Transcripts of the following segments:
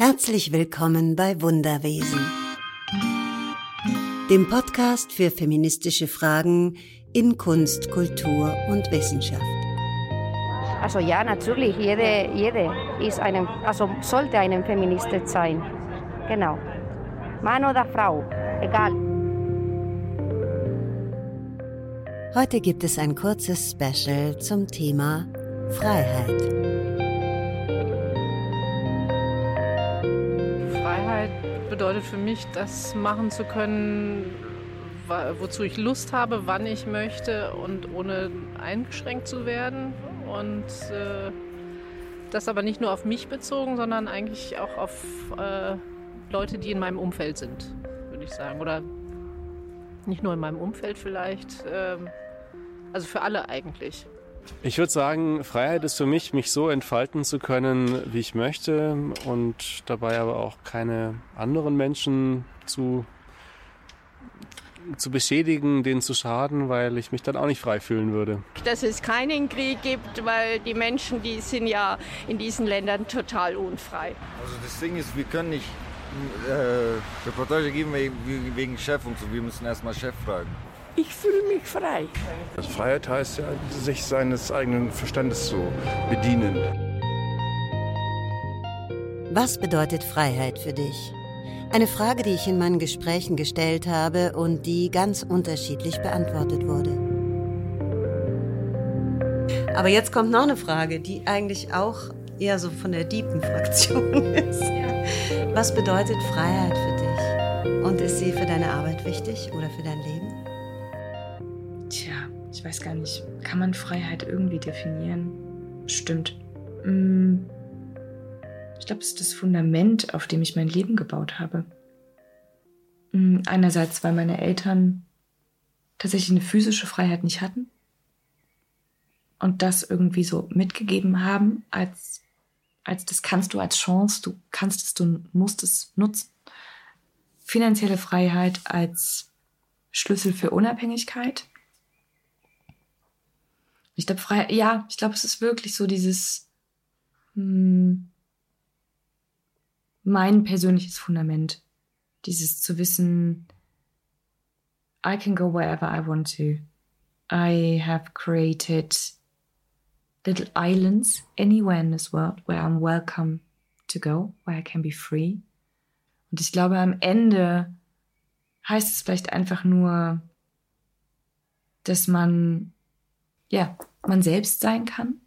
Herzlich willkommen bei Wunderwesen, dem Podcast für feministische Fragen in Kunst, Kultur und Wissenschaft. Also ja, natürlich, jede, jede ist einem, also sollte eine Feministin sein. Genau. Mann oder Frau, egal. Heute gibt es ein kurzes Special zum Thema Freiheit. Bedeutet für mich, das machen zu können, wozu ich Lust habe, wann ich möchte und ohne eingeschränkt zu werden. Und äh, das aber nicht nur auf mich bezogen, sondern eigentlich auch auf äh, Leute, die in meinem Umfeld sind, würde ich sagen. Oder nicht nur in meinem Umfeld vielleicht, äh, also für alle eigentlich. Ich würde sagen, Freiheit ist für mich, mich so entfalten zu können, wie ich möchte und dabei aber auch keine anderen Menschen zu, zu beschädigen, denen zu schaden, weil ich mich dann auch nicht frei fühlen würde. Dass es keinen Krieg gibt, weil die Menschen, die sind ja in diesen Ländern total unfrei. Also das Ding ist, wir können nicht äh, Reportage geben wegen Chef und so, wir müssen erstmal Chef fragen. Ich fühle mich frei. Freiheit heißt ja, sich seines eigenen Verstandes zu bedienen. Was bedeutet Freiheit für dich? Eine Frage, die ich in meinen Gesprächen gestellt habe und die ganz unterschiedlich beantwortet wurde. Aber jetzt kommt noch eine Frage, die eigentlich auch eher so von der diepen Fraktion ist. Was bedeutet Freiheit für dich? Und ist sie für deine Arbeit wichtig oder für dein Leben? Ich weiß gar nicht, kann man Freiheit irgendwie definieren? Stimmt. Mm. Ich glaube, es ist das Fundament, auf dem ich mein Leben gebaut habe. Mm, einerseits, weil meine Eltern tatsächlich eine physische Freiheit nicht hatten und das irgendwie so mitgegeben haben, als, als das kannst du als Chance, du kannst es, du musst es nutzen. Finanzielle Freiheit als Schlüssel für Unabhängigkeit ich glaube, frei, ja, ich glaube, es ist wirklich so dieses hm, mein persönliches Fundament. Dieses zu wissen, I can go wherever I want to. I have created little islands anywhere in this world where I'm welcome to go, where I can be free. Und ich glaube, am Ende heißt es vielleicht einfach nur, dass man ja, man selbst sein kann.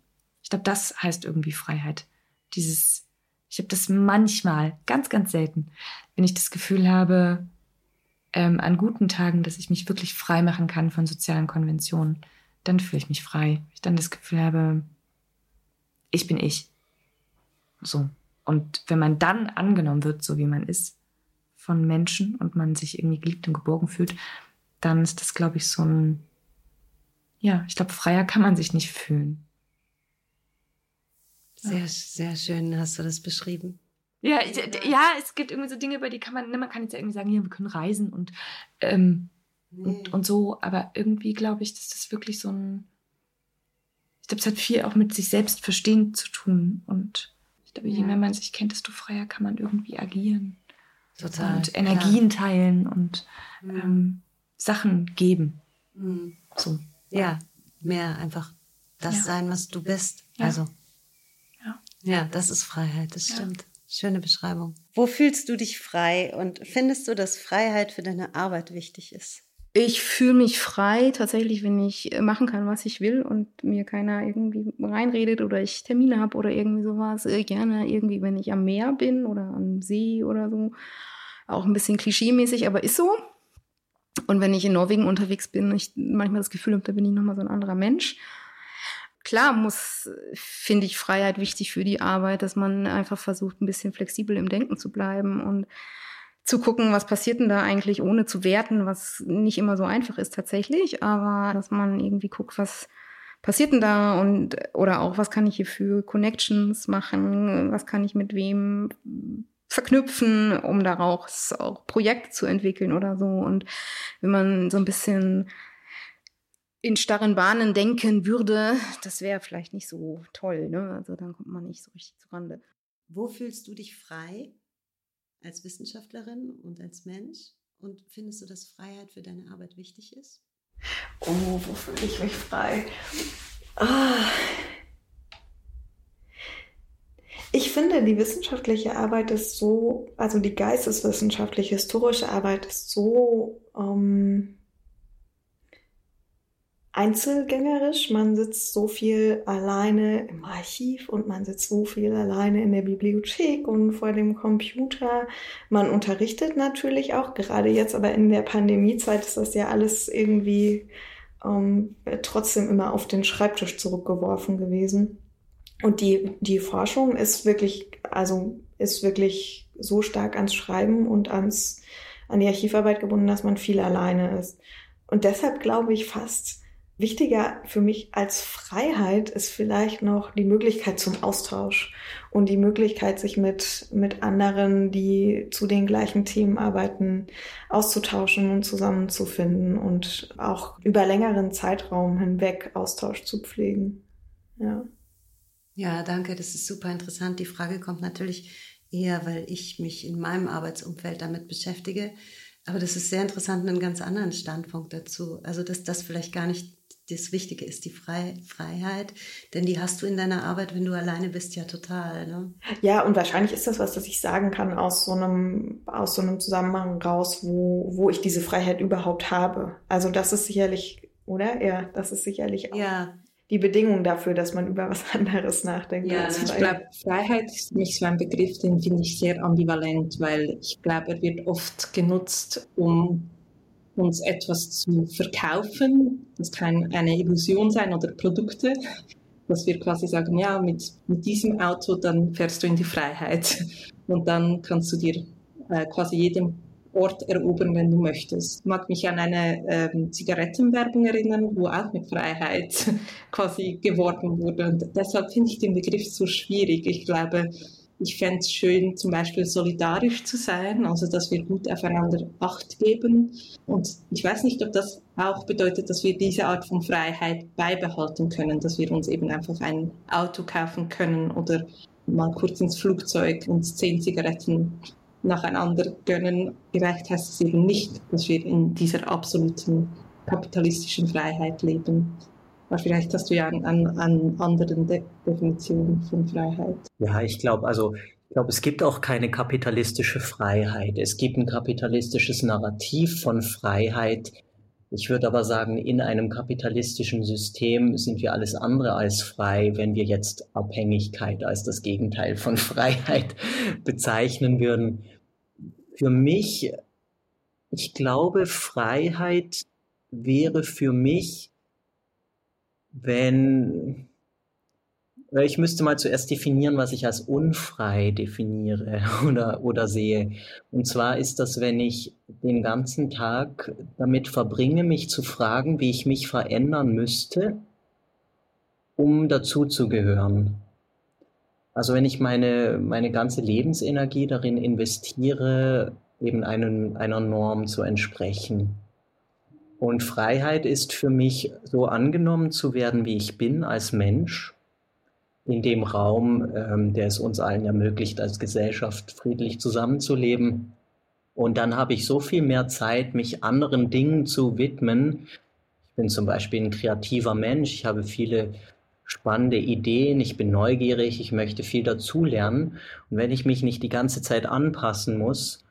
Ich glaube, das heißt irgendwie Freiheit. Dieses, ich habe das manchmal, ganz, ganz selten, wenn ich das Gefühl habe, ähm, an guten Tagen, dass ich mich wirklich frei machen kann von sozialen Konventionen, dann fühle ich mich frei. Ich dann das Gefühl habe, ich bin ich. So. Und wenn man dann angenommen wird, so wie man ist, von Menschen und man sich irgendwie geliebt und geborgen fühlt, dann ist das, glaube ich, so ein ja, ich glaube, freier kann man sich nicht fühlen. Sehr, sehr schön hast du das beschrieben. Ja, ja, es gibt irgendwie so Dinge, über die kann man, ne, man kann jetzt ja irgendwie sagen, ja, wir können reisen und, ähm, nee. und, und so, aber irgendwie glaube ich, dass das wirklich so ein, ich glaube, es hat viel auch mit sich selbst verstehen zu tun und ich glaube, je mehr man sich kennt, desto freier kann man irgendwie agieren. Total. Und Energien klar. teilen und mhm. ähm, Sachen geben. Mhm. So. Ja, mehr einfach das ja. sein, was du bist. Ja. Also. Ja. Ja, das ist Freiheit, das stimmt. Schöne Beschreibung. Wo fühlst du dich frei und findest du, dass Freiheit für deine Arbeit wichtig ist? Ich fühle mich frei tatsächlich, wenn ich machen kann, was ich will und mir keiner irgendwie reinredet oder ich Termine habe oder irgendwie sowas. Äh, gerne irgendwie, wenn ich am Meer bin oder am See oder so. Auch ein bisschen klischeemäßig, aber ist so. Und wenn ich in Norwegen unterwegs bin, ich manchmal das Gefühl habe, da bin ich nochmal so ein anderer Mensch. Klar muss, finde ich, Freiheit wichtig für die Arbeit, dass man einfach versucht, ein bisschen flexibel im Denken zu bleiben und zu gucken, was passiert denn da eigentlich, ohne zu werten, was nicht immer so einfach ist tatsächlich, aber dass man irgendwie guckt, was passiert denn da und oder auch, was kann ich hier für Connections machen, was kann ich mit wem verknüpfen, um daraus auch Projekte zu entwickeln oder so. Und wenn man so ein bisschen in starren Bahnen denken würde, das wäre vielleicht nicht so toll. Ne? Also dann kommt man nicht so richtig zurande. Wo fühlst du dich frei als Wissenschaftlerin und als Mensch? Und findest du, dass Freiheit für deine Arbeit wichtig ist? Oh, wo fühle ich mich frei? Ah. Ich finde, die wissenschaftliche Arbeit ist so, also die geisteswissenschaftliche, historische Arbeit ist so ähm, einzelgängerisch. Man sitzt so viel alleine im Archiv und man sitzt so viel alleine in der Bibliothek und vor dem Computer. Man unterrichtet natürlich auch, gerade jetzt aber in der Pandemiezeit ist das ja alles irgendwie ähm, trotzdem immer auf den Schreibtisch zurückgeworfen gewesen. Und die, die Forschung ist wirklich, also ist wirklich so stark ans Schreiben und ans, an die Archivarbeit gebunden, dass man viel alleine ist. Und deshalb glaube ich fast, Wichtiger für mich als Freiheit ist vielleicht noch die Möglichkeit zum Austausch und die Möglichkeit, sich mit, mit anderen, die zu den gleichen Themen arbeiten, auszutauschen und zusammenzufinden und auch über längeren Zeitraum hinweg Austausch zu pflegen. Ja. Ja, danke. Das ist super interessant. Die Frage kommt natürlich eher, weil ich mich in meinem Arbeitsumfeld damit beschäftige. Aber das ist sehr interessant, einen ganz anderen Standpunkt dazu. Also, dass das vielleicht gar nicht das Wichtige ist die Freiheit, denn die hast du in deiner Arbeit, wenn du alleine bist, ja total. Ne? Ja, und wahrscheinlich ist das was, das ich sagen kann aus so einem, aus so einem Zusammenhang raus, wo, wo ich diese Freiheit überhaupt habe. Also das ist sicherlich, oder? Ja, das ist sicherlich auch ja. Die Bedingung dafür, dass man über was anderes nachdenkt. Ja, ich glaube, Freiheit ist mich so ein Begriff, den finde ich sehr ambivalent, weil ich glaube, er wird oft genutzt, um uns etwas zu verkaufen. Das kann eine Illusion sein oder Produkte, dass wir quasi sagen, ja, mit, mit diesem Auto, dann fährst du in die Freiheit und dann kannst du dir äh, quasi jeden Ort erobern, wenn du möchtest. Mag mich an eine ähm, Zigarettenwerbung erinnern, wo auch mit Freiheit quasi geworben wurde. Und deshalb finde ich den Begriff so schwierig. Ich glaube, ich fände es schön, zum Beispiel solidarisch zu sein, also dass wir gut aufeinander Acht geben. Und ich weiß nicht, ob das auch bedeutet, dass wir diese Art von Freiheit beibehalten können, dass wir uns eben einfach ein Auto kaufen können oder mal kurz ins Flugzeug und zehn Zigaretten nacheinander gönnen. Vielleicht heißt es eben nicht, dass wir in dieser absoluten kapitalistischen Freiheit leben. Aber vielleicht hast du ja an, an, an anderen De Definitionen von Freiheit. Ja, ich glaube, also ich glaube, es gibt auch keine kapitalistische Freiheit. Es gibt ein kapitalistisches Narrativ von Freiheit. Ich würde aber sagen, in einem kapitalistischen System sind wir alles andere als frei, wenn wir jetzt Abhängigkeit als das Gegenteil von Freiheit bezeichnen würden. Für mich, ich glaube, Freiheit wäre für mich wenn ich müsste mal zuerst definieren, was ich als unfrei definiere oder, oder sehe. Und zwar ist das, wenn ich den ganzen Tag damit verbringe, mich zu fragen, wie ich mich verändern müsste, um dazuzugehören. Also wenn ich meine, meine ganze Lebensenergie darin investiere, eben einen, einer Norm zu entsprechen. Und Freiheit ist für mich so angenommen zu werden, wie ich bin als Mensch, in dem Raum, ähm, der es uns allen ermöglicht, als Gesellschaft friedlich zusammenzuleben. Und dann habe ich so viel mehr Zeit, mich anderen Dingen zu widmen. Ich bin zum Beispiel ein kreativer Mensch, ich habe viele spannende Ideen, ich bin neugierig, ich möchte viel dazulernen. Und wenn ich mich nicht die ganze Zeit anpassen muss,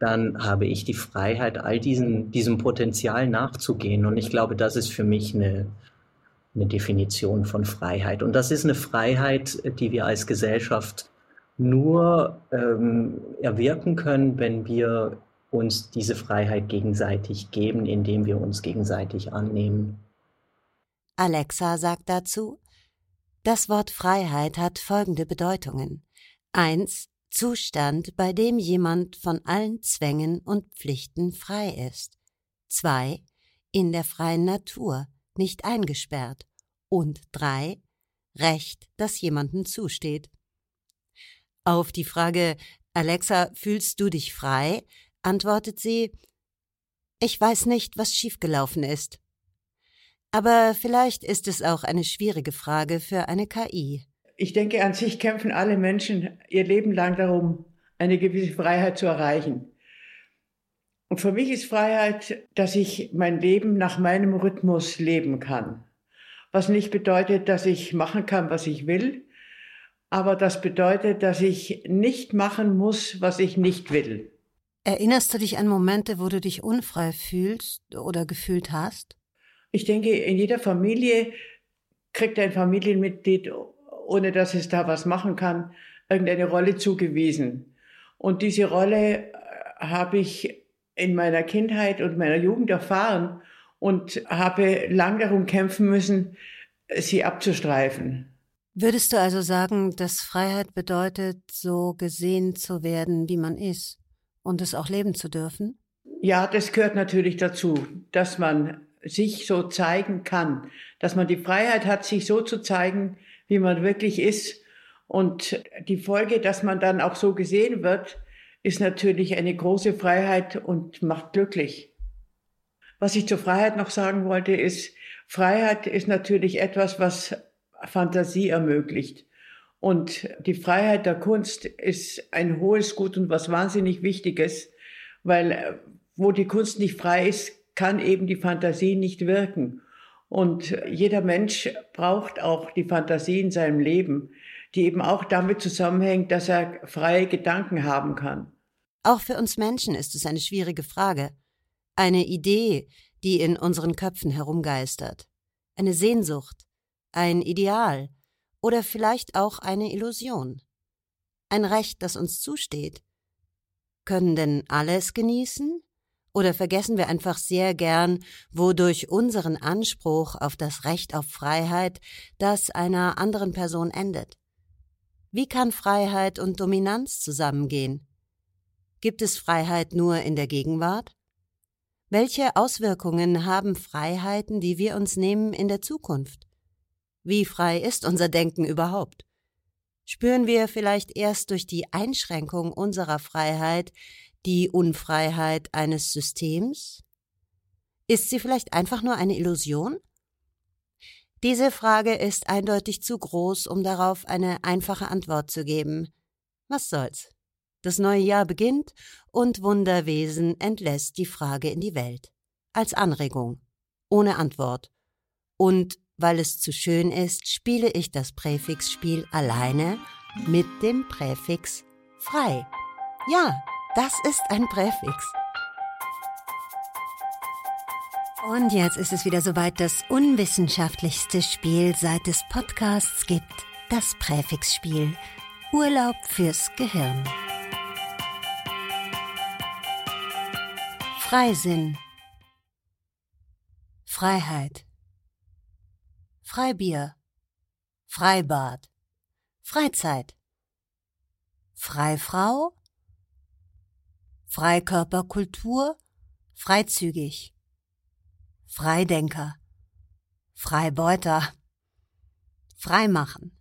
dann habe ich die Freiheit, all diesen, diesem Potenzial nachzugehen. Und ich glaube, das ist für mich eine, eine Definition von Freiheit. Und das ist eine Freiheit, die wir als Gesellschaft nur ähm, erwirken können, wenn wir uns diese Freiheit gegenseitig geben, indem wir uns gegenseitig annehmen. Alexa sagt dazu, das Wort Freiheit hat folgende Bedeutungen. Eins, Zustand, bei dem jemand von allen Zwängen und Pflichten frei ist. 2. In der freien Natur, nicht eingesperrt. Und 3. Recht, das jemandem zusteht. Auf die Frage Alexa, fühlst du dich frei? antwortet sie Ich weiß nicht, was schiefgelaufen ist. Aber vielleicht ist es auch eine schwierige Frage für eine KI ich denke, an sich kämpfen alle Menschen ihr Leben lang darum, eine gewisse Freiheit zu erreichen. Und für mich ist Freiheit, dass ich mein Leben nach meinem Rhythmus leben kann. Was nicht bedeutet, dass ich machen kann, was ich will, aber das bedeutet, dass ich nicht machen muss, was ich nicht will. Erinnerst du dich an Momente, wo du dich unfrei fühlst oder gefühlt hast? Ich denke, in jeder Familie kriegt ein Familienmitglied, ohne dass es da was machen kann, irgendeine Rolle zugewiesen. Und diese Rolle äh, habe ich in meiner Kindheit und meiner Jugend erfahren und habe lang darum kämpfen müssen, sie abzustreifen. Würdest du also sagen, dass Freiheit bedeutet, so gesehen zu werden, wie man ist und es auch leben zu dürfen? Ja, das gehört natürlich dazu, dass man sich so zeigen kann, dass man die Freiheit hat, sich so zu zeigen, wie man wirklich ist. Und die Folge, dass man dann auch so gesehen wird, ist natürlich eine große Freiheit und macht glücklich. Was ich zur Freiheit noch sagen wollte, ist, Freiheit ist natürlich etwas, was Fantasie ermöglicht. Und die Freiheit der Kunst ist ein hohes Gut und was wahnsinnig Wichtiges, weil wo die Kunst nicht frei ist, kann eben die Fantasie nicht wirken. Und jeder Mensch braucht auch die Fantasie in seinem Leben, die eben auch damit zusammenhängt, dass er freie Gedanken haben kann. Auch für uns Menschen ist es eine schwierige Frage. Eine Idee, die in unseren Köpfen herumgeistert. Eine Sehnsucht, ein Ideal oder vielleicht auch eine Illusion. Ein Recht, das uns zusteht. Können denn alles genießen? Oder vergessen wir einfach sehr gern, wodurch unseren Anspruch auf das Recht auf Freiheit das einer anderen Person endet? Wie kann Freiheit und Dominanz zusammengehen? Gibt es Freiheit nur in der Gegenwart? Welche Auswirkungen haben Freiheiten, die wir uns nehmen, in der Zukunft? Wie frei ist unser Denken überhaupt? Spüren wir vielleicht erst durch die Einschränkung unserer Freiheit die Unfreiheit eines Systems? Ist sie vielleicht einfach nur eine Illusion? Diese Frage ist eindeutig zu groß, um darauf eine einfache Antwort zu geben. Was soll's? Das neue Jahr beginnt und Wunderwesen entlässt die Frage in die Welt. Als Anregung. Ohne Antwort. Und weil es zu schön ist, spiele ich das Präfixspiel alleine mit dem Präfix frei. Ja, das ist ein Präfix. Und jetzt ist es wieder soweit das unwissenschaftlichste Spiel, seit es Podcasts gibt. Das Präfixspiel. Urlaub fürs Gehirn. Freisinn. Freiheit. Freibier, Freibad, Freizeit, Freifrau, Freikörperkultur, freizügig, Freidenker, Freibeuter, Freimachen,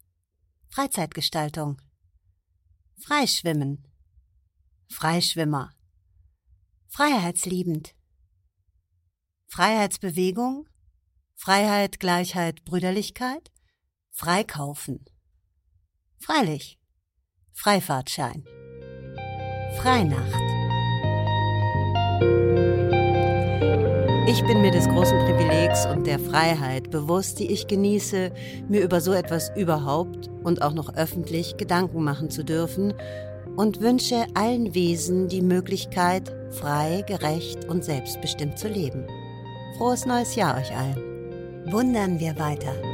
Freizeitgestaltung, Freischwimmen, Freischwimmer, Freiheitsliebend, Freiheitsbewegung, Freiheit, Gleichheit, Brüderlichkeit, Freikaufen. Freilich. Freifahrtschein. Freinacht. Ich bin mir des großen Privilegs und der Freiheit bewusst, die ich genieße, mir über so etwas überhaupt und auch noch öffentlich Gedanken machen zu dürfen und wünsche allen Wesen die Möglichkeit, frei, gerecht und selbstbestimmt zu leben. Frohes neues Jahr euch allen wundern wir weiter.